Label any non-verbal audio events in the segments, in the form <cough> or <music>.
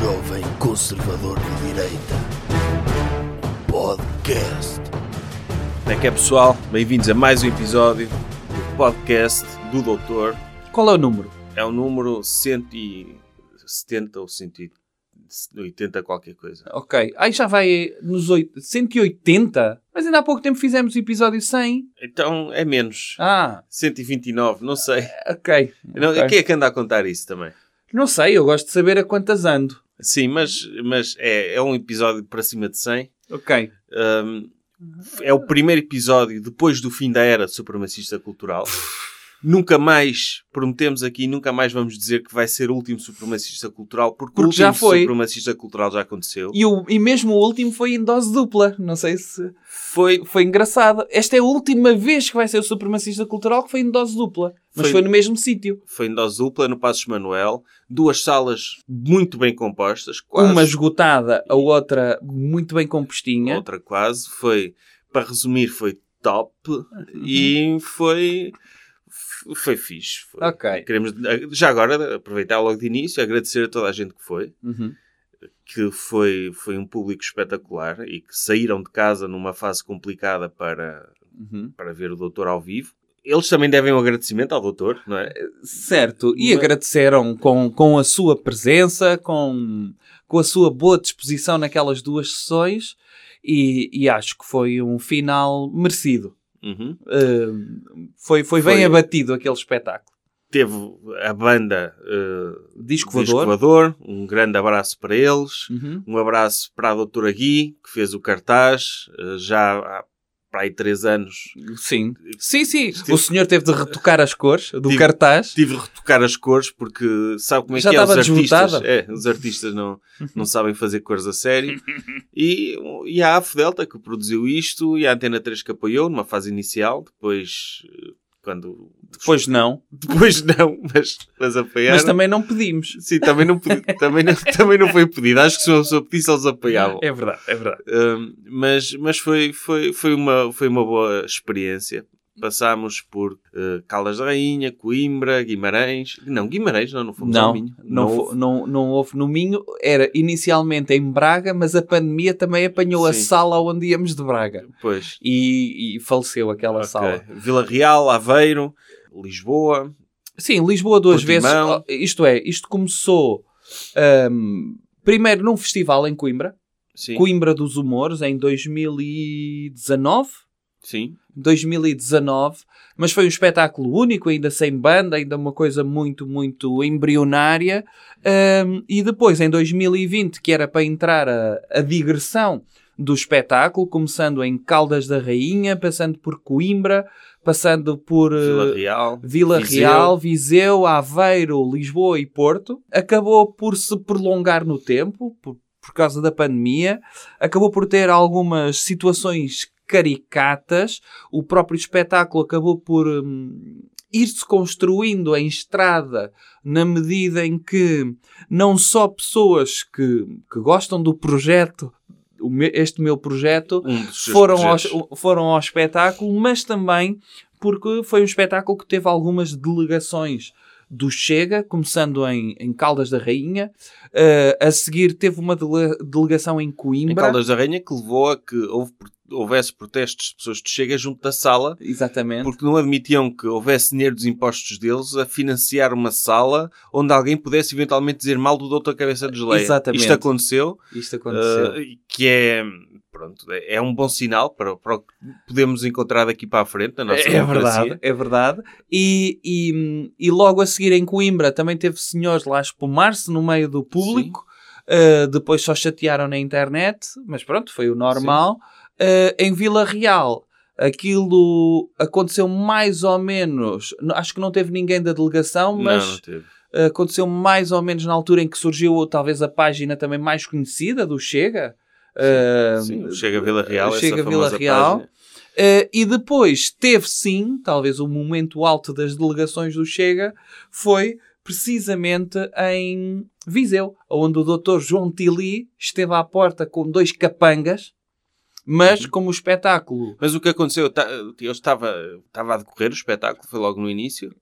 jovem conservador de direita. Podcast. Como é que é pessoal? Bem-vindos a mais um episódio do podcast do Doutor. Qual é o número? É o número 170 ou 180 qualquer coisa. Ok. Aí já vai nos oito- 180? Mas ainda há pouco tempo fizemos o episódio 100. Então é menos. Ah, 129, não sei. ok. Não, Ok. Quem é que anda a contar isso também? Não sei, eu gosto de saber a quantas ando. Sim, mas, mas é, é um episódio para cima de 100. Ok. Um, é o primeiro episódio depois do fim da era supremacista cultural. Nunca mais, prometemos aqui, nunca mais vamos dizer que vai ser o último supremacista cultural, porque, o Porque último já foi. supremacista cultural já aconteceu. E, o, e mesmo o último foi em dose dupla. Não sei se Foi, foi engraçado. Esta é a última vez que vai ser o supremacista cultural que foi em dose dupla. Mas Foi- foi, no mesmo sítio. foi em dose dupla no Passos Manuel, duas salas muito bem compostas, quase, Uma esgotada, a outra muito bem compostinha. outra quase, foi, para resumir, foi top e foi, foi fixe. Foi. Ok. Queremos, já agora, aproveitar logo de início, agradecer a toda a gente que foi, Uhum. que foi, foi um público espetacular e que saíram de casa numa fase complicada para, Uhum. para ver o doutor ao vivo. Eles também devem um agradecimento ao doutor, não é? Certo, e Mas- agradeceram com, com a sua presença, com, com a sua boa disposição naquelas duas sessões e, e acho que foi um final merecido. Uhum. Uh, foi, foi bem Foi. abatido aquele espetáculo. Teve a banda uh, Disco Disco voador. Voador, um grande abraço para eles, Uhum. um abraço para a doutora Gui, que fez o cartaz, uh, já há para aí três anos. Sim. Sim, sim. Estive- O senhor teve de retocar as cores do Tive- cartaz. Tive de retocar as cores porque sabe como é Já que é os artistas. É, os artistas não, não sabem fazer cores a sério. E, e a AF Delta que produziu isto e a Antena 3 que apoiou numa fase inicial, depois quando Depois não. <laughs> depois não, mas, mas apoiaram. Mas também não pedimos. Sim, também não, pedi- também, não, <laughs> também não foi pedido. Acho que se uma pessoa pedisse, eles apoiavam. É verdade, é verdade. Um, mas mas foi, foi, foi, uma, foi uma boa experiência. Passámos por uh, Caldas da Rainha, Coimbra, Guimarães. Não, Guimarães, não, não fomos ao Não, Minho. não, fo- houve. não, não houve no Minho. Era inicialmente em Braga, mas a pandemia também apanhou a Sim. sala onde íamos de Braga. Pois. E, e faleceu aquela Ok. sala. Vila Real, Aveiro, Lisboa. Sim, Lisboa duas Portimão. vezes. Oh, Isto é, isto começou ahm, primeiro num festival em Coimbra. Sim. Coimbra dos Humores, em 2019. Sim. 2019, mas foi um espetáculo único, ainda sem banda, ainda uma coisa muito, muito embrionária. Ahm, e depois, em 2020, que era para entrar a, a digressão do espetáculo, começando em Caldas da Rainha, passando por Coimbra, passando por eh, Vila Real. Vila Viseu. Real, Viseu, Aveiro, Lisboa e Porto. Acabou por se prolongar no tempo, por, por causa da pandemia. Acabou por ter algumas situações caricatas. O próprio espetáculo acabou por hum, ir-se construindo em estrada na medida em que não só pessoas que, que gostam do projeto, este meu projeto, Um foram ao, foram ao espetáculo, mas também porque foi um espetáculo que teve algumas delegações do Chega, começando em, em Caldas da Rainha. Eh, a seguir teve uma dele- delegação em Em Coimbra. Caldas da Rainha que levou a que houve, houvesse protestos de pessoas de Chega junto da sala Exatamente. porque não admitiam que houvesse dinheiro dos impostos deles a financiar uma sala onde alguém pudesse eventualmente dizer mal do doutor Cabeça de Geleia. Exatamente. Isto aconteceu, Isto aconteceu. uh, que é, pronto, é é um bom sinal para, para o que podemos encontrar daqui para a frente na nossa É democracia. verdade, é verdade. E, e, e logo a seguir em Coimbra também teve senhores lá a espumar-se no meio do público. Uh, depois só chatearam na internet, mas pronto, foi o normal. Uh, em Vila Real, aquilo aconteceu mais ou menos. Acho que não teve ninguém da delegação, mas Não, não teve. uh, aconteceu mais ou menos na altura em que surgiu talvez a página também mais conhecida do Chega. Uh, Sim, Chega Vila Real, Chega Vila Real. Uh, e depois teve sim, talvez o momento alto das delegações do Chega, foi precisamente em Viseu, onde o Dr. João Tili esteve à porta com dois capangas, mas como o espetáculo. Mas o que aconteceu, eu estava, estava a decorrer o espetáculo, foi logo no início,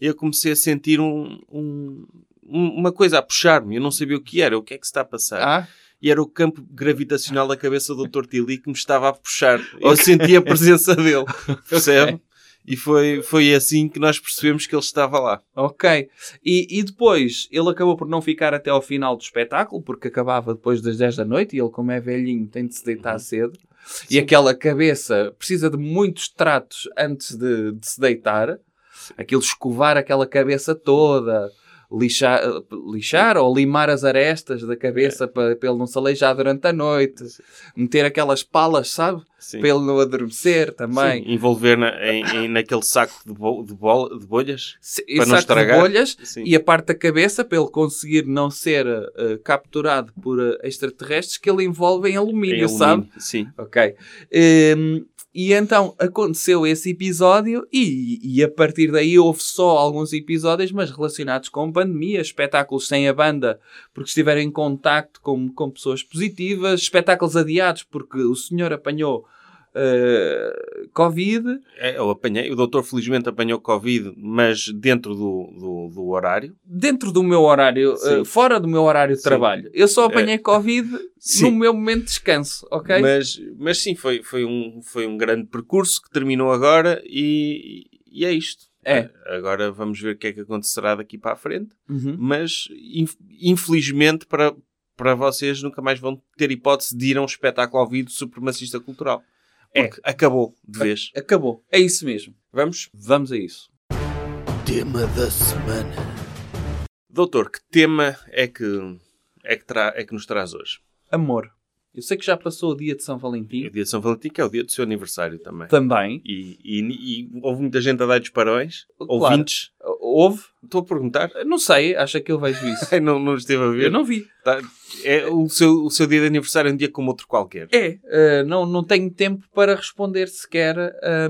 e eu comecei a sentir um, um, um- uma coisa a puxar-me. Eu não sabia o que era, o que é que se está a passar. Ah, E era o campo gravitacional da cabeça do Dr. Tilly que me estava a puxar. Eu senti a presença dele, <laughs> percebe? E foi, foi assim que nós percebemos que ele estava lá. ok. E, e depois ele acabou por não ficar até ao final do espetáculo, porque acabava depois das 10 da noite e ele, como é velhinho, tem de se deitar cedo. E aquela cabeça precisa de muitos tratos antes de, de se deitar. Aquilo escovar aquela cabeça toda, lixar, lixar ou limar as arestas da cabeça para, para ele não se aleijar durante a noite, meter aquelas palas, sabe? Sim. Para ele não adormecer também. Sim, envolver na, em, em- naquele saco de, bo- de, bol- de bolhas. Se- Para não saco de estragar. bolhas Sim. e a parte da cabeça para ele conseguir não ser eh, capturado por eh, extraterrestres que ele envolve em alumínio, Em sabe? alumínio. Sim. Ok. Hum, e então aconteceu esse episódio e, e a partir daí houve só alguns episódios, mas relacionados com pandemia, espetáculos sem a banda porque estiveram em contacto com, com pessoas positivas, espetáculos adiados porque o senhor apanhou eh, Covid. É, eu apanhei. O doutor felizmente apanhou Covid, mas dentro do, do, do horário. Dentro do meu horário, eh, fora do meu horário de Sim. É. trabalho. Eu só apanhei Covid <laughs> Sim. no meu momento de descanso, ok? Mas, mas sim, foi, foi, um, foi um grande percurso que terminou agora e, e é isto. É. Agora vamos ver o que é que acontecerá daqui para a frente. Uhum. Mas inf- infelizmente para, para vocês nunca mais vão ter hipótese de ir a um espetáculo ao vivo supremacista cultural. É. Porque acabou de vez. Acabou. É isso mesmo. Vamos? Vamos a isso. Tema da semana. Doutor, que tema é que, é que, tra- é que nos traz hoje? Amor. Eu sei que já passou o dia de São Valentim. o dia de São Valentim, que é o dia do seu aniversário também. Também. E, e- e houve muita gente a dar-lhes parabéns. Claro. Ouvintes. Houve? Estou a perguntar. Não sei. Acha que eu vejo isso? <laughs> Não, não esteve a ver. eu não vi. Tá- é, o, seu, o seu dia de aniversário é um dia como outro qualquer. É. eh, não, não tenho tempo para responder sequer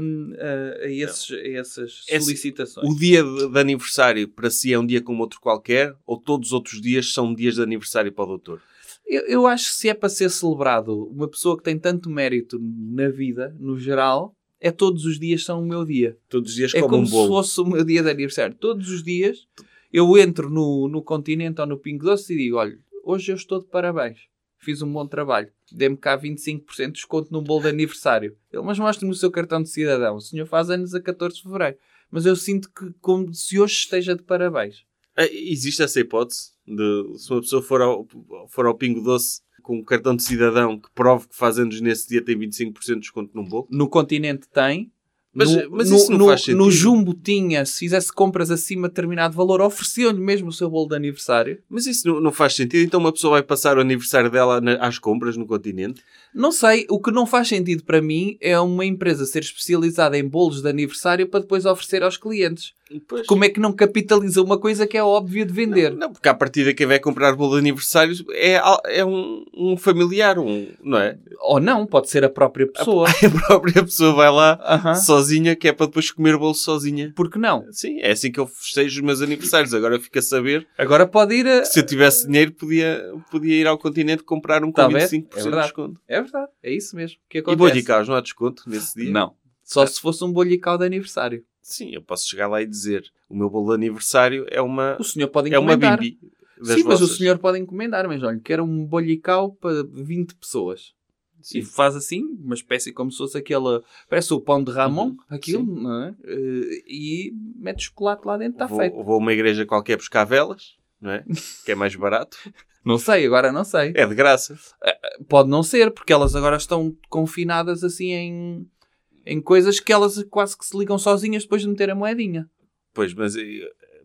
hum, a, a esses, a essas Esse- solicitações. O dia de, de aniversário para si é um dia como outro qualquer? Ou todos os outros dias são dias de aniversário para o doutor? Eu, eu acho que se é para ser celebrado uma pessoa que tem tanto mérito na vida, no geral, é todos os dias são o meu dia. Todos os dias É como um se bolo. fosse o meu dia de aniversário. Todos os dias eu entro no, no continente ou no Pingo Doce e digo: olha, hoje eu estou de parabéns. Fiz um bom trabalho. Dê-me cá 25% de desconto num bolo de aniversário. Ele, mas mostre-me o seu cartão de cidadão. O senhor faz anos a 14 de fevereiro. Mas eu sinto que como se hoje esteja de parabéns. Ah, Existe essa hipótese de se uma pessoa for ao, for ao Pingo Doce com um cartão de cidadão que prove que faz anos nesse dia tem 25% de desconto num bolo? No continente tem. Mas- no, mas no, isso não no- faz sentido. no Jumbo tinha, se fizesse compras acima de determinado valor, ofereciam-lhe mesmo o seu bolo de aniversário. Mas isso não, não faz sentido. Então uma pessoa vai passar o aniversário dela na- às compras no continente? Não sei, o que não faz sentido para mim é uma empresa ser especializada em bolos de aniversário para depois oferecer aos clientes. Pois. Como é que não capitaliza uma coisa que é óbvia de vender? Não, porque à partida quem vai comprar bolo de aniversário é, é um, um familiar, um, não é? Ou não, pode ser a própria pessoa. <laughs> A própria pessoa vai lá Aham. sozinha, que é para depois comer bolo sozinha. Por que não? Sim, é assim que eu festejo os meus aniversários. Agora fica a saber Agora pode ir a... se eu tivesse dinheiro podia, podia ir ao continente comprar um com Tá a ver? 25% É de desconto. É verdade, é isso mesmo que E acontece. bolhicaus, não há desconto nesse dia? Não. Só se fosse um bolhical de aniversário. Sim, eu posso chegar lá e dizer o meu bolo de aniversário é uma, O senhor pode é uma encomendar. bimbi. Sim, mas o vossas. senhor pode encomendar, mas olha, quero um bolhical para 20 pessoas. Sim. E faz assim, uma espécie como se fosse aquela. Parece o pão de Ramon, Uhum, aquilo, sim. não é? Eh, E mete chocolate lá dentro, está vou, feito. vou a uma igreja qualquer buscar velas, não é? <laughs> que é mais barato. Não sei, agora não sei. É de graça. Pode não ser, porque elas agora estão confinadas assim em, em coisas que elas quase que se ligam sozinhas depois de meter a moedinha. Pois, mas eh,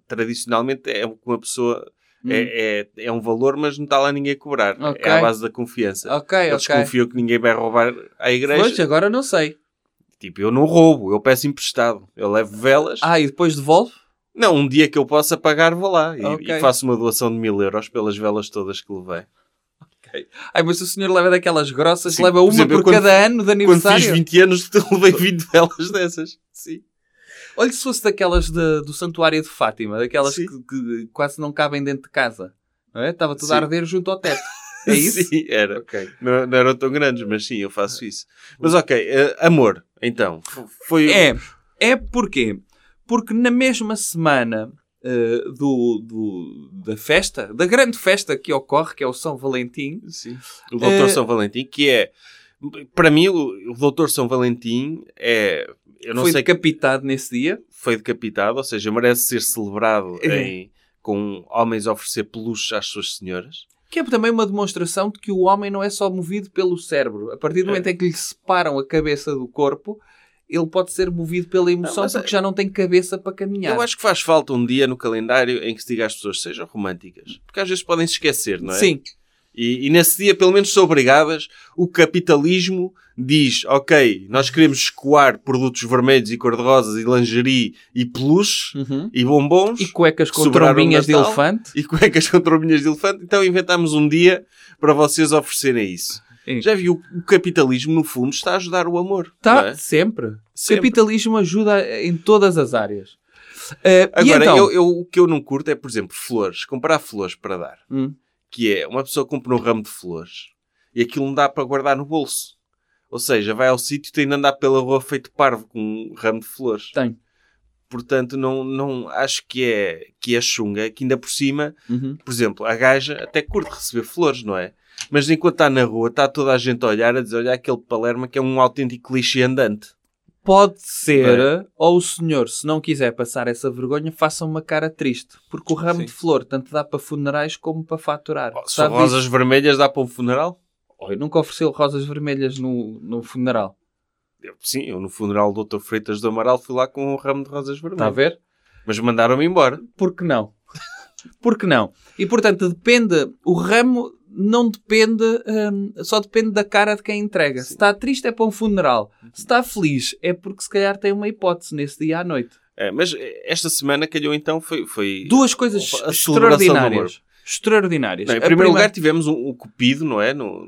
tradicionalmente é uma pessoa. Hum. É, é, é um valor, mas não está lá ninguém a cobrar. Ok. É à base da confiança. Ok, Eles ok. confiam que ninguém vai roubar à igreja. Pois, agora não sei. Tipo, eu não roubo, eu peço emprestado. Eu levo velas. Ah, e depois devolve? Não, um dia que eu possa pagar, vou lá. E, Ok. e faço uma doação de mil euros pelas velas todas que levei. Ai, mas o senhor leva daquelas grossas, Sim, leva por uma exemplo, eu por quando- cada ano de Quando aniversário. fiz 20 anos, <laughs> levei 20 velas dessas. Sim. Olha se fosse daquelas de- do Santuário de Fátima, daquelas que, que quase não cabem dentro de casa. Não é? Estava tudo Sim. a arder junto ao teto. <laughs> É isso? Sim, era. Ok. Não, não eram tão grandes, mas sim, eu faço isso. Mas ok, eh, amor, então. Foi. É, é porquê? Porque na mesma semana eh, do, do- da festa, da grande festa que ocorre, que é o São Valentim. Sim. O Doutor Eh, São Valentim, que é... Para mim, o, o Doutor São Valentim é... Eu não foi sei decapitado nesse dia. foi decapitado, ou seja, merece ser celebrado É. em- com homens a oferecer peluches às suas senhoras. Que é também uma demonstração de que o homem não é só movido pelo cérebro. A partir do É. momento em que lhe separam a cabeça do corpo, ele pode ser movido pela emoção Não, porque é- já não tem cabeça para caminhar. Eu acho que faz falta um dia no calendário em que se diga às pessoas sejam românticas. Porque às vezes podem se esquecer, não é? Sim, E, e nesse dia, pelo menos, são obrigadas. O capitalismo diz: ok, nós queremos escoar produtos vermelhos e cor-de-rosas e lingerie e peluches Uhum. e bombons E cuecas com trombinhas de elefante. e cuecas com trombinhas de elefante. Então inventámos um dia para vocês oferecerem isso. Sim. Já viu? O capitalismo, no fundo, está a ajudar o amor. Tá, não é? sempre. O Sempre. capitalismo ajuda em todas as áreas. E Agora, então? eu, eu- o que eu não curto é, por exemplo, flores. Comprar flores para dar. Hum. Que é, uma pessoa compra um ramo de flores e aquilo não dá para guardar no bolso. Ou seja, vai ao sítio e tem de andar pela rua feito parvo com um ramo de flores. Tem. Portanto, não, não acho que é, que é chunga, que ainda por cima, Uhum. por exemplo, a gaja até curte receber flores, não é? Mas enquanto está na rua, está toda a gente a olhar, a dizer, olha aquele Palerma que é um autêntico clichê andante. Pode ser, Não ou o senhor, se não quiser passar essa vergonha, faça uma cara triste. Porque o ramo Sim. de flor tanto dá para funerais como para faturar. Se Sabe rosas disso? vermelhas dá para um funeral? Oi, nunca ofereceu rosas vermelhas no, no funeral. Eu- sim, eu no funeral do Dr. Freitas do Amaral fui lá com um ramo de rosas vermelhas. Está a ver? Mas mandaram-me embora. Por que não? Por que não? E portanto, depende. O ramo não depende. hum, só depende da cara de quem entrega. Se está triste é para um funeral. Se está feliz é porque se calhar tem uma hipótese nesse dia à noite. É, mas esta semana calhou então foi... foi... Duas coisas A extraordinárias. Extraordinárias. Não, em primeiro primeira- lugar tivemos um, um Cupido, não é? No,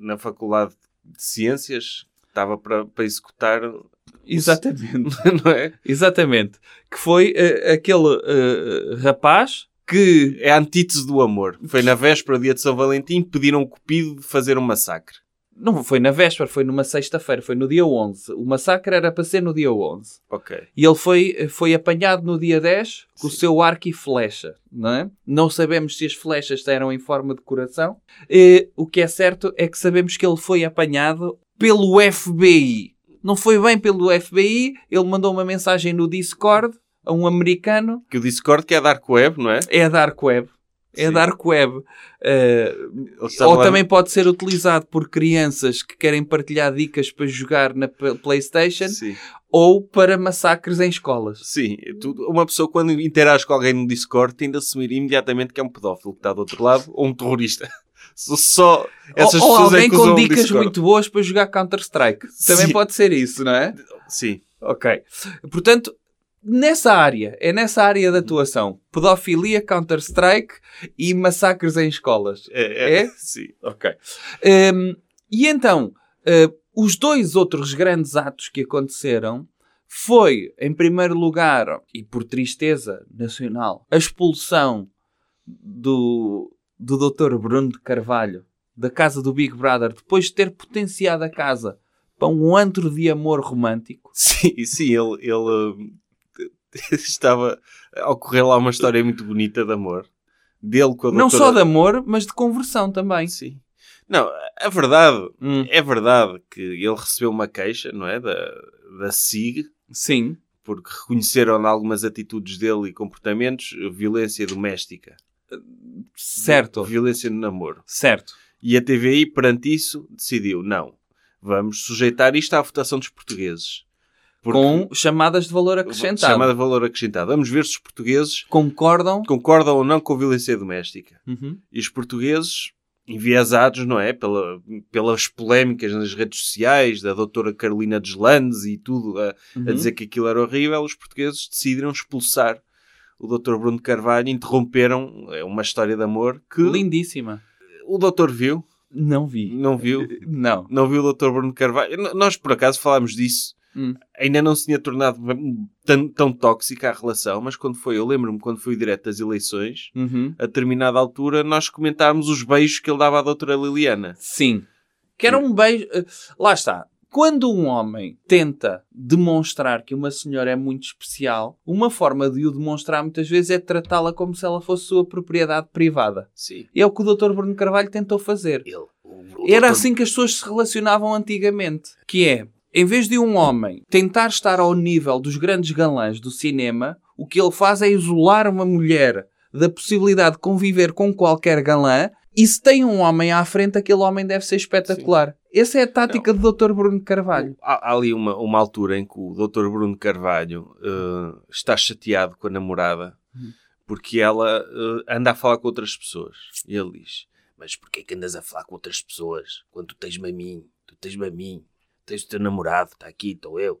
na Faculdade de Ciências. que Estava para, para executar, <laughs> Exatamente. <laughs> não é? Exatamente. Que foi eh, aquele eh, rapaz que. É a antítese do amor. Foi na véspera, dia de São Valentim, pediram o Cupido de fazer um massacre. Não foi na véspera, foi numa sexta-feira, foi no dia 11. O massacre era para ser no dia 11. Ok. E ele foi, foi apanhado no dia 10 com o Sim. seu arco e flecha. Não, é? não sabemos se as flechas eram em forma de coração. E, o que é certo é que sabemos que ele foi apanhado pelo FBI. Não foi bem pelo FBI, ele mandou uma mensagem no Discord a um americano. Que o Discord que é Dark Web, não é? É a Dark Web. É a Sim. Dark Web. Estava ou lá- também pode ser utilizado por crianças que querem partilhar dicas para jogar na PlayStation Sim. ou para massacres em escolas. Sim. Uma pessoa quando interage com alguém no Discord tende a assumir imediatamente que é um pedófilo que está do outro lado ou um terrorista. <laughs> Só- essas ou, ou pessoas é alguém com dicas muito boas para jogar Counter-Strike. Também pode ser isso, não é? Sim. Ok. Portanto, nessa área, é nessa área de atuação. Pedofilia, Counter-Strike e massacres em escolas. É? É? <laughs> Sim. Ok. Um, e então, uh, os dois outros grandes atos que aconteceram foi, em primeiro lugar, e por tristeza nacional, a expulsão do, do Dr. Bruno de Carvalho da casa do Big Brother depois de ter potenciado a casa para um antro de amor romântico. Sim, sim, ele, ele eh, <laughs> estava a ocorrer lá uma história muito bonita de amor. Dele com a Não doutora- só de amor, mas de conversão também. Sim. Não, a verdade, Hum, é verdade que ele recebeu uma queixa, não é? Da, da SIG, sim, porque reconheceram em algumas atitudes dele e comportamentos violência doméstica. certo, Violência no namoro. certo. E a TVI, perante isso, decidiu, não, vamos sujeitar isto à votação dos portugueses. Porque- Com chamadas de valor acrescentado. Chamada valor acrescentado. Vamos ver se os portugueses Concordam? concordam ou não com a violência doméstica. Uhum. E os portugueses, enviesados, não é? Pela, pelas polémicas nas redes sociais da doutora Carolina Deslandes e tudo a, a Uhum. dizer que aquilo era horrível, os portugueses decidiram expulsar o doutor Bruno de Carvalho, interromperam é, uma história de amor que Lindíssima. o doutor viu, Não vi. não viu, Não. não viu o doutor Bruno de Carvalho. Nós, por acaso, falámos disso. Hum. Ainda não se tinha tornado tão, tão tóxica a relação, mas quando foi, eu lembro-me quando foi direto das eleições, Uhum. a determinada altura, nós comentámos os beijos que ele dava à doutora Liliana. Sim. Que era um beijo. eh, Lá está. Quando um homem tenta demonstrar que uma senhora é muito especial, uma forma de o demonstrar muitas vezes é tratá-la como se ela fosse sua propriedade privada. Sim. E é o que o Dr. Bruno Carvalho tentou fazer. Ele, Era assim que as pessoas se relacionavam antigamente. Que é, em vez de um homem tentar estar ao nível dos grandes galãs do cinema, o que ele faz é isolar uma mulher da possibilidade de conviver com qualquer galã e se tem um homem à frente, aquele homem deve ser espetacular. Essa é a tática do Dr. Bruno Carvalho. Há, há ali uma, uma altura em que o Dr. Bruno Carvalho eh, está chateado com a namorada porque ela eh, anda a falar com outras pessoas. E ele diz: Mas porquê que andas a falar com outras pessoas quando tu tens-me a mim? Tu tens-me a mim, tens o teu namorado, está aqui, estou eu.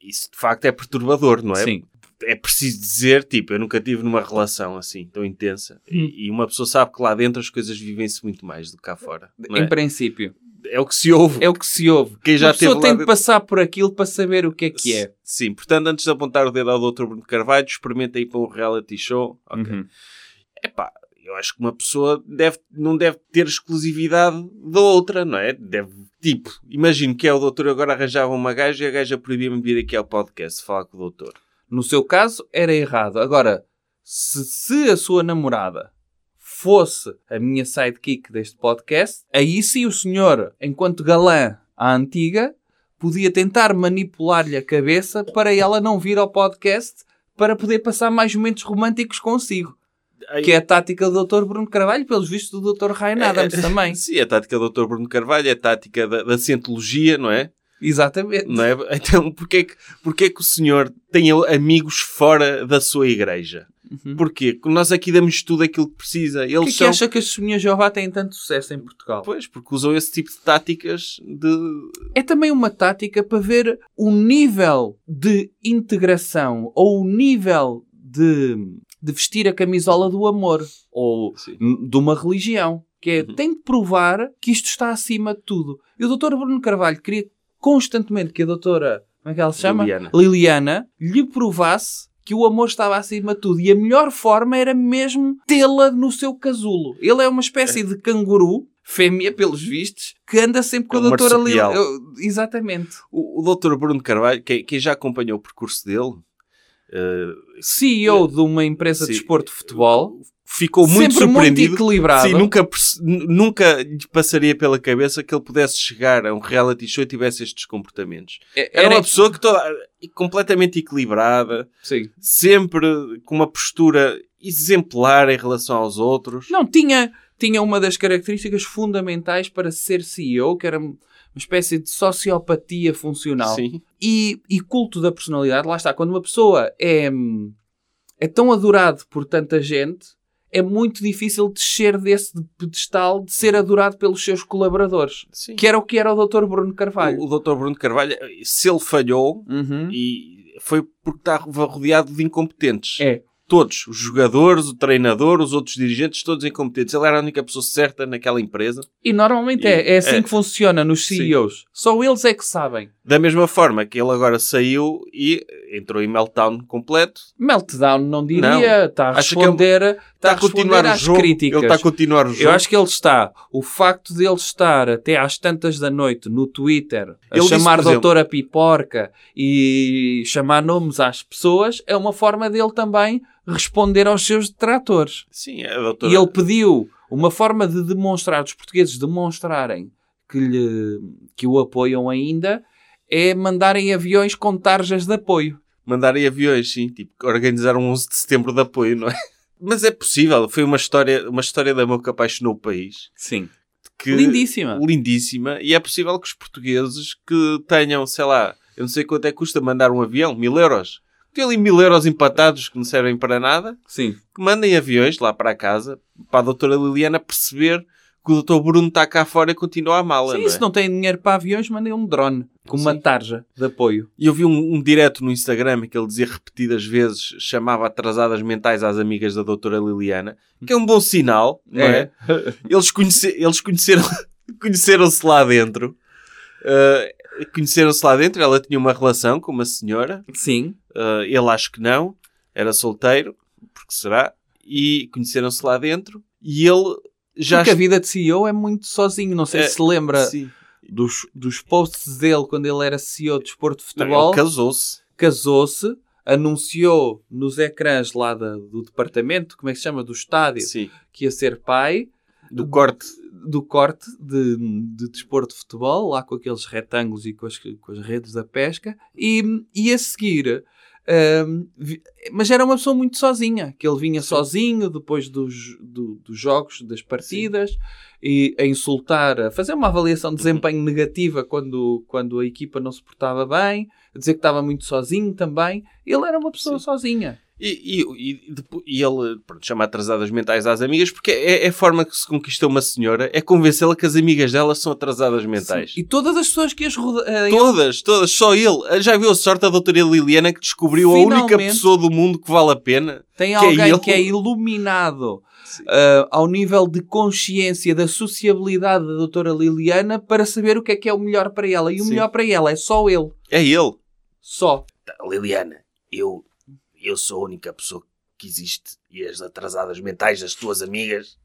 Isso de facto é perturbador, não é? Sim. É preciso dizer, tipo, eu nunca tive numa relação assim tão intensa e, e uma pessoa sabe que lá dentro as coisas vivem-se muito mais do que cá fora. Em é? princípio. é o que se ouve. É o que se ouve. Quem já Uma pessoa tem de dentro- passar por aquilo para saber o que é que é. Sim, portanto, antes de apontar o dedo ao Dr. Bruno Carvalho, experimenta ir para um reality show. Ok. Uhum. Epá, eu acho que uma pessoa deve, não deve ter exclusividade da outra, não é? Deve, tipo, imagino que é o doutor agora arranjava uma gaja e a gaja proibia-me de vir aqui ao podcast falar com o doutor. No seu caso, era errado. Agora, se, se a sua namorada fosse a minha sidekick deste podcast, aí sim o senhor, enquanto galã à antiga, podia tentar manipular-lhe a cabeça para ela não vir ao podcast para poder passar mais momentos românticos consigo. Aí- Que é a tática do Dr. Bruno Carvalho, pelos vistos do Dr. Ryan Adams também. <laughs> Sim, a tática do Dr. Bruno Carvalho é a tática da, da cientologia, não é? Exatamente. Não é? Então, porquê que, porquê que o senhor tem amigos fora da sua igreja? Uhum. Porquê? Porque nós aqui damos tudo aquilo que precisa. Eles Por que é que são... acha que as testemunhas de Jeová têm tanto sucesso em Portugal? Pois, porque usam esse tipo de táticas de... é também uma tática para ver o nível de integração ou o nível de, de vestir a camisola do amor ou Sim. de uma religião. Que é, Uhum. tem de provar que isto está acima de tudo. E o Dr. Bruno Carvalho queria constantemente que a doutora, como é que ela se chama? Liliana. Liliana, lhe provasse que o amor estava acima de tudo. E a melhor forma era mesmo tê-la no seu casulo. Ele é uma espécie de canguru, fêmea pelos vistos, que anda sempre com É a um doutora marsupial. Liliana. Exatamente. O, o Dr. Bruno Carvalho, quem, quem já acompanhou o percurso dele, eh, CEO de uma empresa de Sim. desporto de futebol, ficou muito sempre muito surpreendido. equilibrado. Sim, nunca, nunca lhe passaria pela cabeça que ele pudesse chegar a um reality show e tivesse estes comportamentos. É- Era, uma pessoa que toda, completamente equilibrada, Sim. sempre com uma postura exemplar em relação aos outros. Não, tinha, tinha uma das características fundamentais para ser CEO, que era uma espécie de sociopatia funcional. Sim. E, e culto da personalidade, lá está, quando uma pessoa é, é tão adorado por tanta gente, é muito difícil descer desse pedestal de ser adorado pelos seus colaboradores. Sim. Que era o que era o Dr. Bruno Carvalho. O, o Dr. Bruno Carvalho, se ele falhou, Uhum. e foi porque estava rodeado de incompetentes. É. Todos. Os jogadores, o treinador, os outros dirigentes, todos incompetentes. Ele era a única pessoa certa naquela empresa. E normalmente E- é, é assim é. que funciona nos Sim. CEOs. Só eles é que sabem. Da mesma forma que ele agora saiu e entrou em meltdown completo. Meltdown não diria, Não. está a Acho que é responder, está Está a a continuar o jogo. críticas. Ele está a continuar o jogo. Eu acho que ele está. O facto de ele estar até às tantas da noite no Twitter a Ele disse, chamar exemplo- doutora piporca e chamar nomes às pessoas é uma forma dele também responder aos seus detratores. Sim, a doutora... E ele pediu uma forma de demonstrar, dos portugueses demonstrarem que, lhe, que o apoiam ainda, é mandarem aviões com tarjas de apoio. Mandarem aviões, sim. Tipo, organizar um 11 de setembro de apoio, não é? Mas é possível. Foi uma história, uma história de amor que apaixonou o país. Sim. Que... Lindíssima. Lindíssima. E é possível que os portugueses que tenham, sei lá, eu não sei quanto é que custa mandar um avião, mil euros. Tem ali mil euros empatados que não servem para nada. Sim. que mandem aviões lá para casa para a doutora Liliana perceber que o doutor Bruno está cá fora e continua a mala. Sim, não é? se não têm dinheiro para aviões, mandem um drone com uma Sim. tarja de apoio. E eu vi um, um direto no Instagram que ele dizia repetidas vezes, chamava atrasadas mentais às amigas da doutora Liliana, que é um bom sinal, não é? Eles, conhece- eles conheceram, <laughs> conheceram-se lá dentro. Uh, conheceram-se lá dentro, ela tinha uma relação com uma senhora, Sim. uh, ele acho que não, era solteiro, porque será, e conheceram-se lá dentro, e ele já Porque a vida de CEO é muito sozinho. Não sei É, se lembra Sim. dos, dos posts dele quando ele era CEO de desporto de futebol, casou-se. casou-se, anunciou nos ecrãs lá da- do departamento, como é que se chama, do estádio, Sim. que ia ser pai, Do corte. do corte de, de desporto de futebol, lá com aqueles retângulos e com as, com as redes da pesca, e, e a seguir. Mas era uma pessoa muito sozinha, que ele vinha sozinho depois dos, do- dos jogos, das partidas, e a insultar, a fazer uma avaliação de desempenho negativa quando, quando a equipa não se portava bem, a dizer que estava muito sozinho também. Ele era uma pessoa Sim. sozinha. E, e, e, e ele pronto, chama atrasadas mentais às amigas porque é, é a forma que se conquista uma senhora é convencê-la que as amigas dela são atrasadas mentais. Sim. E todas as pessoas que as rodeiam. Todas, todas, só ele. Já viu a sorte da doutora Liliana que descobriu a única Finalmente. pessoa do mundo que vale a pena? Tem Que é alguém ele. que é iluminado ah, ao nível de consciência da sociabilidade da doutora Liliana para saber o que é que é o melhor para ela. E o Sim. melhor para ela é só ele. É ele. Só. Tá, Liliana, eu, eu sou a única pessoa que existe e as atrasadas mentais das tuas amigas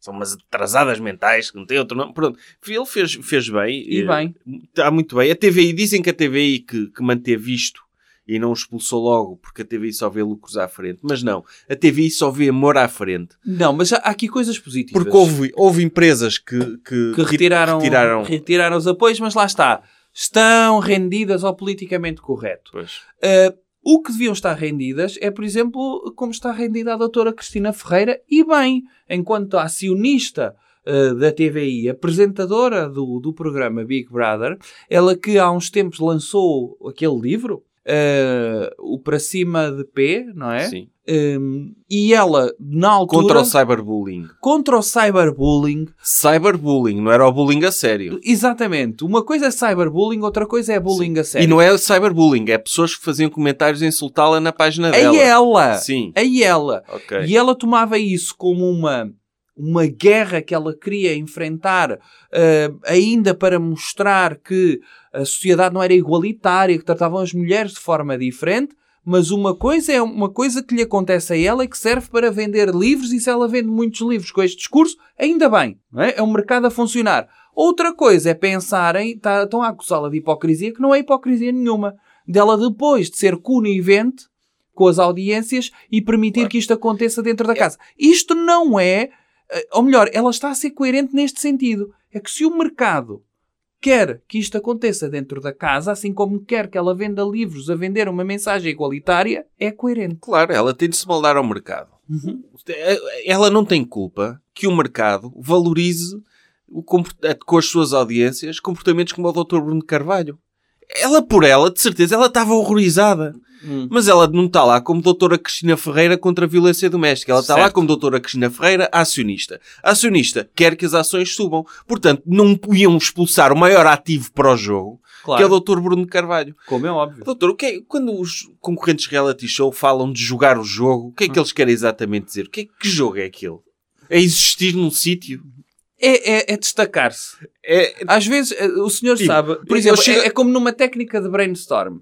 são umas atrasadas mentais que não têm outro nome. Pronto, ele fez, fez bem. E eh, bem. Está muito bem. A TVI, dizem que a TVI que, que manteve isto e não o expulsou logo porque a TVI só vê lucros à frente. Mas não, a TVI só vê amor à frente. Não, mas há há aqui coisas positivas. Porque houve, houve empresas que, que, que retiraram, retiraram- retiraram os apoios, mas lá está. Estão rendidas ao politicamente correto. Pois. Uh, o que deviam estar rendidas é, por exemplo, como está rendida a doutora Cristina Ferreira, e bem, enquanto acionista uh, da TVI, apresentadora do, do programa Big Brother, ela que há uns tempos lançou aquele livro, uh, o Para Cima de P, não é? Sim. Um, e ela, na altura, Contra o cyberbullying. contra o cyberbullying, Cyberbullying, não era o bullying a sério. exatamente, uma coisa é cyberbullying, outra coisa é bullying a sério. E não é cyberbullying, é pessoas que faziam comentários a insultá-la na página A dela. ela! Sim. A ela! Ok. E ela tomava isso como uma, uma guerra que ela queria enfrentar, eh, ainda para mostrar que a sociedade não era igualitária, que tratavam as mulheres de forma diferente. Mas uma coisa é uma coisa que lhe acontece a ela e que serve para vender livros, e se ela vende muitos livros com este discurso, ainda bem. É? é um mercado a funcionar. Outra coisa é pensarem, tá, estão a acusá-la de hipocrisia, que não é hipocrisia nenhuma. Dela depois de ser conivente com as audiências e permitir que isto aconteça dentro da casa. Isto não é, eh, ou melhor, ela está a ser coerente neste sentido. É que se o mercado quer que isto aconteça dentro da casa, assim como quer que ela venda livros a vender uma mensagem igualitária, é coerente. Claro, ela tem de se moldar ao mercado. Ela não tem culpa que o mercado valorize o com as suas audiências comportamentos como o Dr. Bruno Carvalho. Ela por ela, de certeza, ela estava horrorizada. Hum. Mas ela não está lá como doutora Cristina Ferreira contra a violência doméstica. Ela está lá como doutora Cristina Ferreira, acionista. Acionista quer que as ações subam. Portanto, não iam expulsar o maior ativo para o jogo, Claro, que é o doutor Bruno Carvalho. como é óbvio. Doutor, o que é- quando os concorrentes reality show falam de jogar o jogo, o que é que eles querem exatamente dizer? O que, é, que jogo é aquele? É existir num sítio? É, é- é destacar-se. É, Às vezes, eh, o senhor Tipo, sabe, por exemplo, chego- é, é como numa técnica de brainstorm.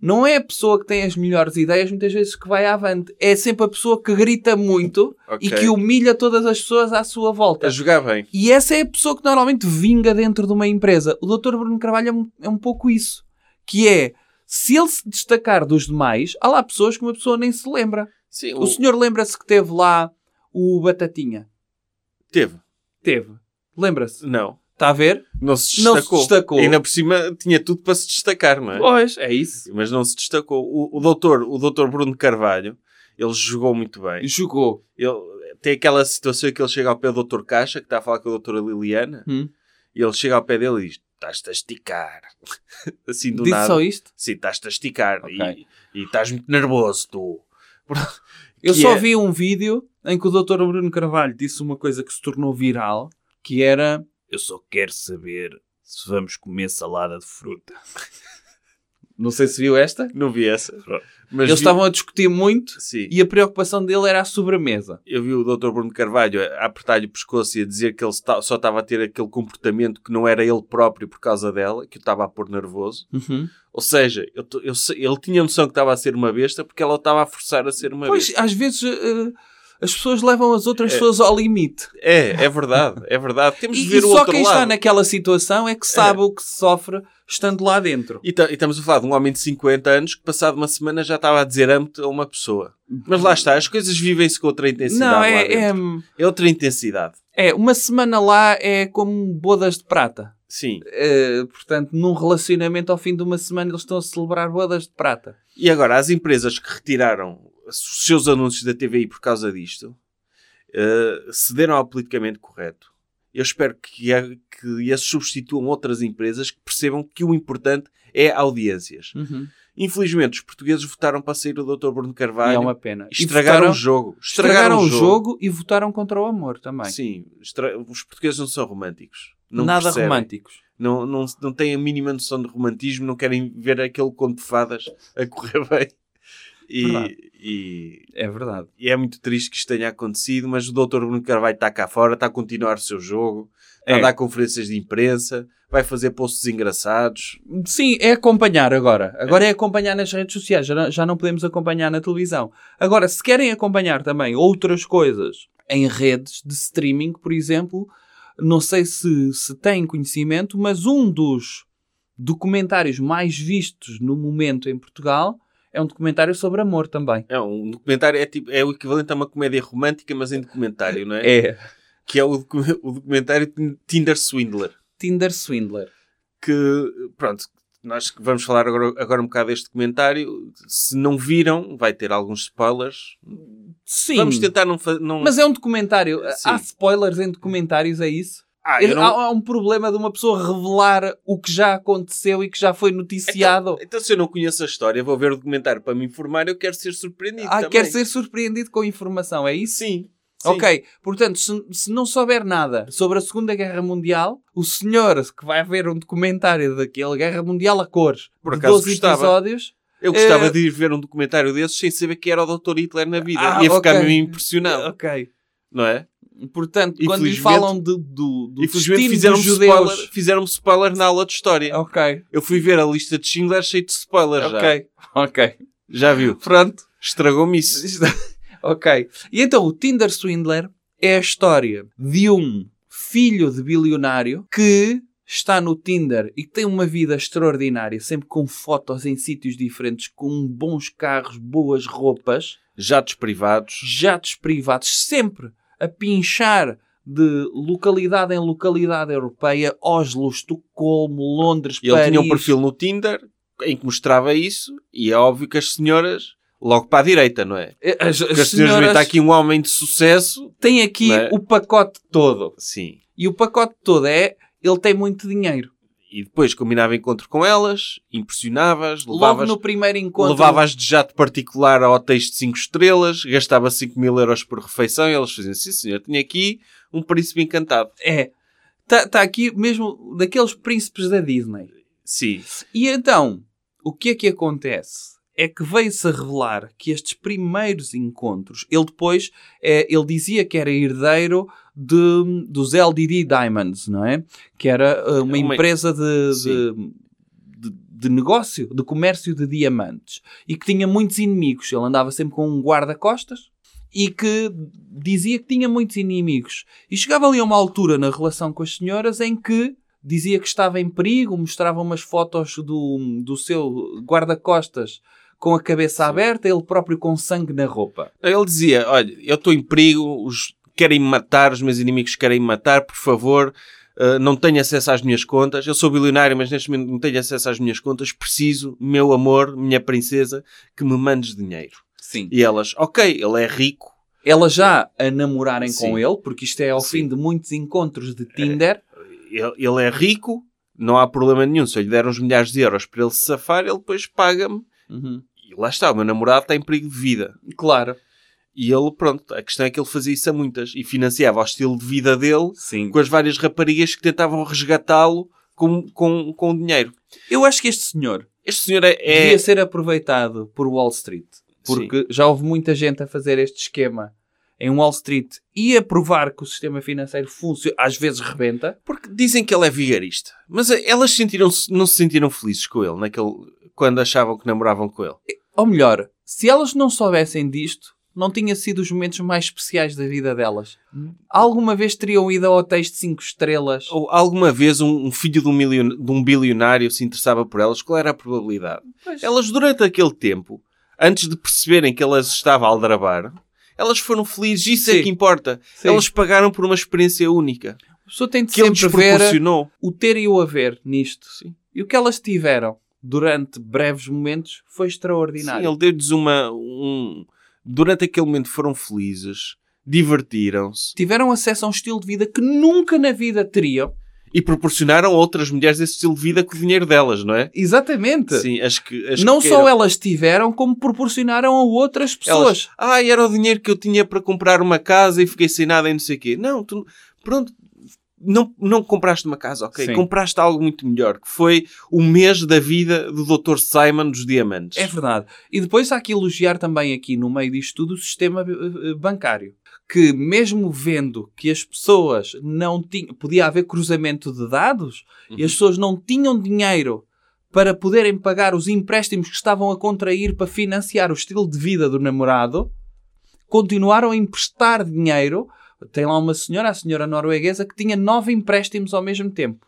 Não é a pessoa que tem as melhores ideias, muitas vezes, que vai avante. É sempre a pessoa que grita muito Ok. e que humilha todas as pessoas à sua volta. a jogar bem. E essa é a pessoa que normalmente vinga dentro de uma empresa. O Dr. Bruno Carvalho é um, é um pouco isso. Que é, se ele se destacar dos demais, há lá pessoas que uma pessoa nem se lembra. Sim, O senhor lembra-se que teve lá o Batatinha? teve. Teve. Lembra-se? Não. Está a ver? Não se Não se destacou. destacou. E ainda por cima tinha tudo para se destacar, não é? Pois, é isso. Mas não se destacou. O, o, doutor, o doutor Bruno Carvalho, ele jogou muito bem. Jogou. Ele, tem aquela situação que ele chega ao pé do doutor Caixa, que está a falar com a doutora Liliana, Hum. e ele chega ao pé dele e diz, estás-te a esticar. <laughs> assim do Disse nada. só isto? Sim, estás-te a esticar. Ok. E, e estás muito nervoso, tu. Eu Que só é- vi um vídeo em que o Dr. Bruno Carvalho disse uma coisa que se tornou viral, que era Eu só quero saber se vamos comer salada de fruta. <laughs> Não sei se viu esta. Não vi essa. Mas Eles vi- estavam a discutir muito Sim. e a preocupação dele era a sobremesa. Eu vi o Dr. Bruno Carvalho a apertar-lhe o pescoço e a dizer que ele só estava a ter aquele comportamento que não era ele próprio por causa dela, que o estava a pôr nervoso. Ou seja, eu eu ele tinha noção que estava a ser uma besta porque ela o estava a forçar a ser uma Pois, besta. às vezes, eh, as pessoas levam as outras pessoas ao limite. É, é verdade, é verdade. Temos de E, ver e o só outro quem lado. está naquela situação é que sabe o que se sofre estando lá dentro. E, e estamos a falar de um homem de 50 anos que, passado uma semana, já estava a dizer amo-te a uma pessoa. Mas lá está, as coisas vivem-se com outra intensidade. Não, é, é, é outra intensidade. é. Uma semana lá é como bodas de prata. Sim. Eh, portanto, num relacionamento, ao fim de uma semana, eles estão a celebrar bodas de prata. E agora, as empresas que retiraram os seus anúncios da TVI por causa disto eh, cederam ao politicamente correto. Eu espero que, que as substituam outras empresas que percebam que o importante é audiências. Infelizmente, os portugueses votaram para sair o Dr. Bruno E Carvalho. é uma pena. E Estragaram votaram- o jogo. Estragaram o jogo e votaram contra o amor também. Sim, estra- os portugueses não são românticos. Não Nada percebem. românticos. Não, não, não têm a mínima noção de romantismo, não querem ver aquele conto de fadas a correr <laughs> bem. Verdade. E, e, É verdade. e é muito triste que isto tenha acontecido, mas o Dr. Bruno Carvalho está cá fora, está a continuar o seu jogo, está É. a dar conferências de imprensa, vai fazer posts engraçados. Sim, é acompanhar agora. Agora é acompanhar nas redes sociais. Já não, já não podemos acompanhar na televisão. Agora, se querem acompanhar também outras coisas em redes de streaming, por exemplo, não sei se, se têm conhecimento, mas um dos documentários mais vistos no momento em Portugal é um documentário sobre amor também. É um documentário, é, tipo, é o equivalente a uma comédia romântica, mas em documentário, não é? É Que é o, o documentário Tinder Swindler. Tinder Swindler. que, pronto, nós vamos falar agora, agora um bocado deste documentário. Se não viram, vai ter alguns spoilers. Sim, Vamos tentar não... não... mas é um documentário. Sim. Há spoilers em documentários, é isso? Ah, não- Há, um problema de uma pessoa revelar o que já aconteceu e que já foi noticiado. Então, então, se eu não conheço a história, vou ver o documentário para me informar, eu quero ser surpreendido ah, também. quer ser surpreendido com informação, é isso? Sim. sim. Ok, portanto, se, se não souber nada sobre a Segunda Guerra Mundial, o senhor que vai ver um documentário daquela Guerra Mundial a cores, Por de acaso 12 gostava. episódios, Eu gostava Eh, de ir ver um documentário desses sem saber que era o Dr. Hitler na vida. Ah, Ia ficar ok. meio impressionado, ok. não é? Portanto, quando lhe Infelizmente- falam de, do, do Infelizmente judeus... spoiler, fizeram spoiler na aula de história. Ok, Eu fui ver a lista de Schindler cheio de spoilers já. ok, ok. Já viu? Pronto. Estragou-me isso. <laughs> ok. E então o Tinder Swindler é a história de um filho de bilionário que está no Tinder e que tem uma vida extraordinária, sempre com fotos em sítios diferentes, com bons carros, boas roupas, Jatos privados. jatos privados, sempre a pinchar de localidade em localidade europeia, Oslo, Estocolmo, Londres, ele Paris. tinha um perfil no Tinder em que mostrava isso e é óbvio que as senhoras logo para a direita, não é? As, as Porque as senhoras está aqui um homem de sucesso. têm aqui é? o pacote todo. Sim. E o pacote todo é ele tem muito dinheiro. E depois combinava encontro com elas, impressionavas, Logo levavas, no primeiro encontro. levavas de jato particular a hotéis de 5 estrelas, gastava 5 mil euros por refeição e elas faziam, sim senhor, tinha aqui um príncipe encantado. É. Está tá aqui mesmo daqueles príncipes da Disney. Sim. E então, o que é que acontece? É que veio-se a revelar que estes primeiros encontros, ele depois, é, ele dizia que era herdeiro de, dos LDD Diamonds, não é? Que era uh, uma, Uma- empresa de, de- de negócio, de comércio de diamantes. E que tinha muitos inimigos. Ele andava sempre com um guarda-costas e que dizia que tinha muitos inimigos. E chegava ali a uma altura na relação com as senhoras em que dizia que estava em perigo, mostrava umas fotos do, do seu guarda-costas com a cabeça aberta, ele próprio com sangue na roupa. Ele dizia, olha, eu estou em perigo, os querem me matar, os meus inimigos querem me matar, por favor, uh, não tenho acesso às minhas contas. Eu sou bilionário, mas neste momento não tenho acesso às minhas contas. Preciso, meu amor, minha princesa, que me mandes dinheiro. Sim. E elas, ok, ele é rico, Ela já a namorarem Sim. com ele, porque isto é ao Sim. fim de muitos encontros de Tinder. ele, ele é rico, não há problema nenhum. Se eu lhe der uns milhares de euros para ele se safar, ele depois paga-me. Uhum. E lá está, o meu namorado está em perigo de vida. Claro. E ele, pronto, a questão é que ele fazia isso a muitas e financiava o estilo de vida dele Sim. com as várias raparigas que tentavam resgatá-lo com, com, com dinheiro. Eu acho que este senhor Este senhor é. é- devia ser aproveitado por Wall Street. Porque já houve muita gente a fazer este esquema em Wall Street e a provar que o sistema financeiro funciona, às vezes rebenta. Porque dizem que ele é vigarista. Mas eh, elas sentiram não se sentiram felizes com ele naquele, quando achavam que namoravam com ele. Ou melhor, se elas não soubessem disto, não tinha sido os momentos mais especiais da vida delas? Alguma vez teriam ido a hotéis de 5 estrelas? Ou alguma vez um, um filho de um, de um bilionário se interessava por elas? Qual era a probabilidade? Pois. Elas, durante aquele tempo, antes de perceberem que elas estavam a aldrabar, elas foram felizes. Isso é Sim. que importa. Sim. Elas pagaram por uma experiência única. A pessoa tem de Que sempre ver o ter e o haver nisto. Sim. E o que elas tiveram durante breves momentos foi Sim, extraordinário. ele deu-lhes uma... Um... Durante aquele momento foram felizes, divertiram-se Tiveram acesso a um estilo de vida que nunca na vida teriam. e proporcionaram a outras mulheres esse estilo de vida com o dinheiro delas, não é? Exatamente. Sim, as que, as Não que só eram- elas tiveram, como proporcionaram a outras pessoas. Elas, ah, era o dinheiro que eu tinha para comprar uma casa e fiquei sem nada e não sei o quê. Não, tu, pronto, não, não compraste uma casa, ok? Sim. Compraste algo muito melhor, que foi o mês da vida do Dr. Simon dos Diamantes. É verdade. E depois há que elogiar também aqui no meio disto tudo o sistema eh, eh, bancário. Que mesmo vendo que as pessoas não tinham... Podia haver cruzamento de dados e as pessoas não tinham dinheiro para poderem pagar os empréstimos que estavam a contrair para financiar o estilo de vida do namorado, continuaram a emprestar dinheiro. Tem lá uma senhora, a senhora norueguesa, que tinha nove empréstimos ao mesmo tempo.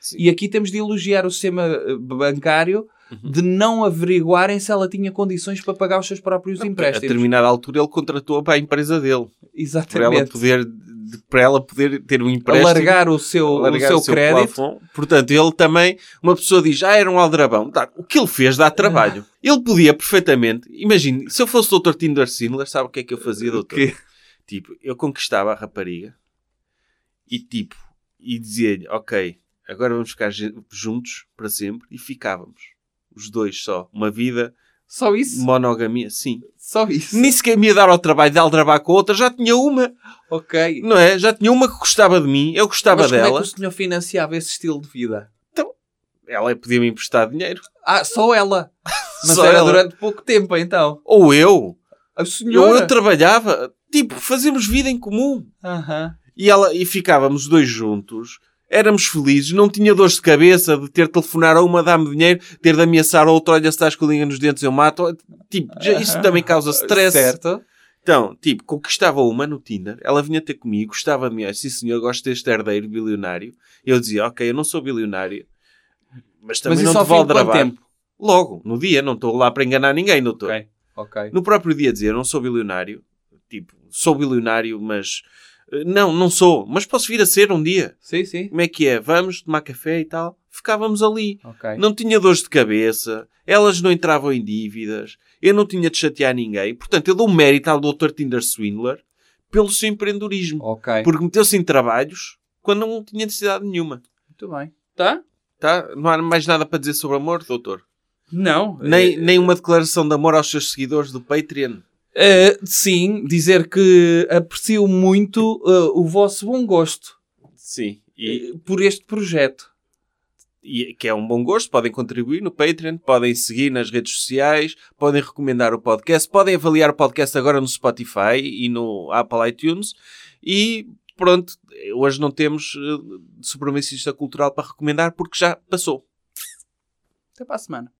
Sim. E aqui temos de elogiar o sistema eh, bancário de não averiguarem se ela tinha condições para pagar os seus próprios A empréstimos. determinada altura ele contratou para a empresa dele. Para ela Exatamente. poder, de- para ela poder ter um empréstimo. Alargar o seu, alargar o seu crédito. plafond. Portanto, ele também, uma pessoa diz, ah, era um aldrabão. Tá, o que ele fez dá trabalho. <laughs> Ele podia perfeitamente, imagine, se eu fosse o Dr. Tinder Sindler, sabe o que é que eu fazia, doutor? quê? Tipo, eu conquistava a rapariga e tipo, e dizia-lhe, ok, agora vamos ficar juntos para sempre e ficávamos. Os dois só. Uma vida, Só isso? monogamia, sim. Só isso? Nem sequer me ia dar ao trabalho de aldrabar com a outra, já tinha uma, Ok. não é? Já tinha uma que gostava de mim, eu gostava Mas como é dela. que o senhor financiava esse estilo de vida? Ela podia-me emprestar dinheiro. Ah, só ela. <laughs> Mas Só era ela. durante pouco tempo, então. Ou eu. A senhora. eu trabalhava. Tipo, fazíamos vida em comum. Aham. E, ela, e ficávamos dois juntos. Éramos felizes. Não tinha dores de cabeça de ter de telefonar a uma, dá-me dinheiro, ter de ameaçar a outra, olha, se estás com a linha nos dentes, eu mato. Tipo, já- isso também causa stress. Certo. Então, tipo, conquistava uma no Tinder, ela vinha ter comigo, gostava de mim, "Ah, sim senhor, gosto deste herdeiro bilionário. Eu dizia, ok, eu não sou bilionário, mas também Mas não te vou aldrabar. tempo? Logo, no dia, não estou lá para enganar ninguém, doutor. Ok. Ok. No próprio dia dizer, não sou bilionário, tipo, sou bilionário, mas... eh, Não, não sou, mas posso vir a ser um dia. Sim, sim. Como é que é? Vamos tomar café e tal. Ficávamos ali. Ok. Não tinha dores de cabeça, elas não entravam em dívidas, eu não tinha de chatear ninguém. Portanto, eu dou mérito ao Dr. Tinder Swindler pelo seu empreendedorismo. Ok. Porque meteu-se em trabalhos quando não tinha necessidade nenhuma. Muito bem. Tá? Tá? Não há mais nada para dizer sobre amor, doutor? Não. Nem, Eh, nem uma declaração de amor aos seus seguidores do Patreon? Eh, sim, dizer que aprecio muito eh, o vosso bom gosto Sim. E, eh, por este projeto. e que é um bom gosto, podem contribuir no Patreon, podem seguir nas redes sociais, podem recomendar o podcast, podem avaliar o podcast agora no Spotify e no Apple iTunes. E pronto, hoje não temos uh, supremacista cultural para recomendar porque já passou. Até para a semana.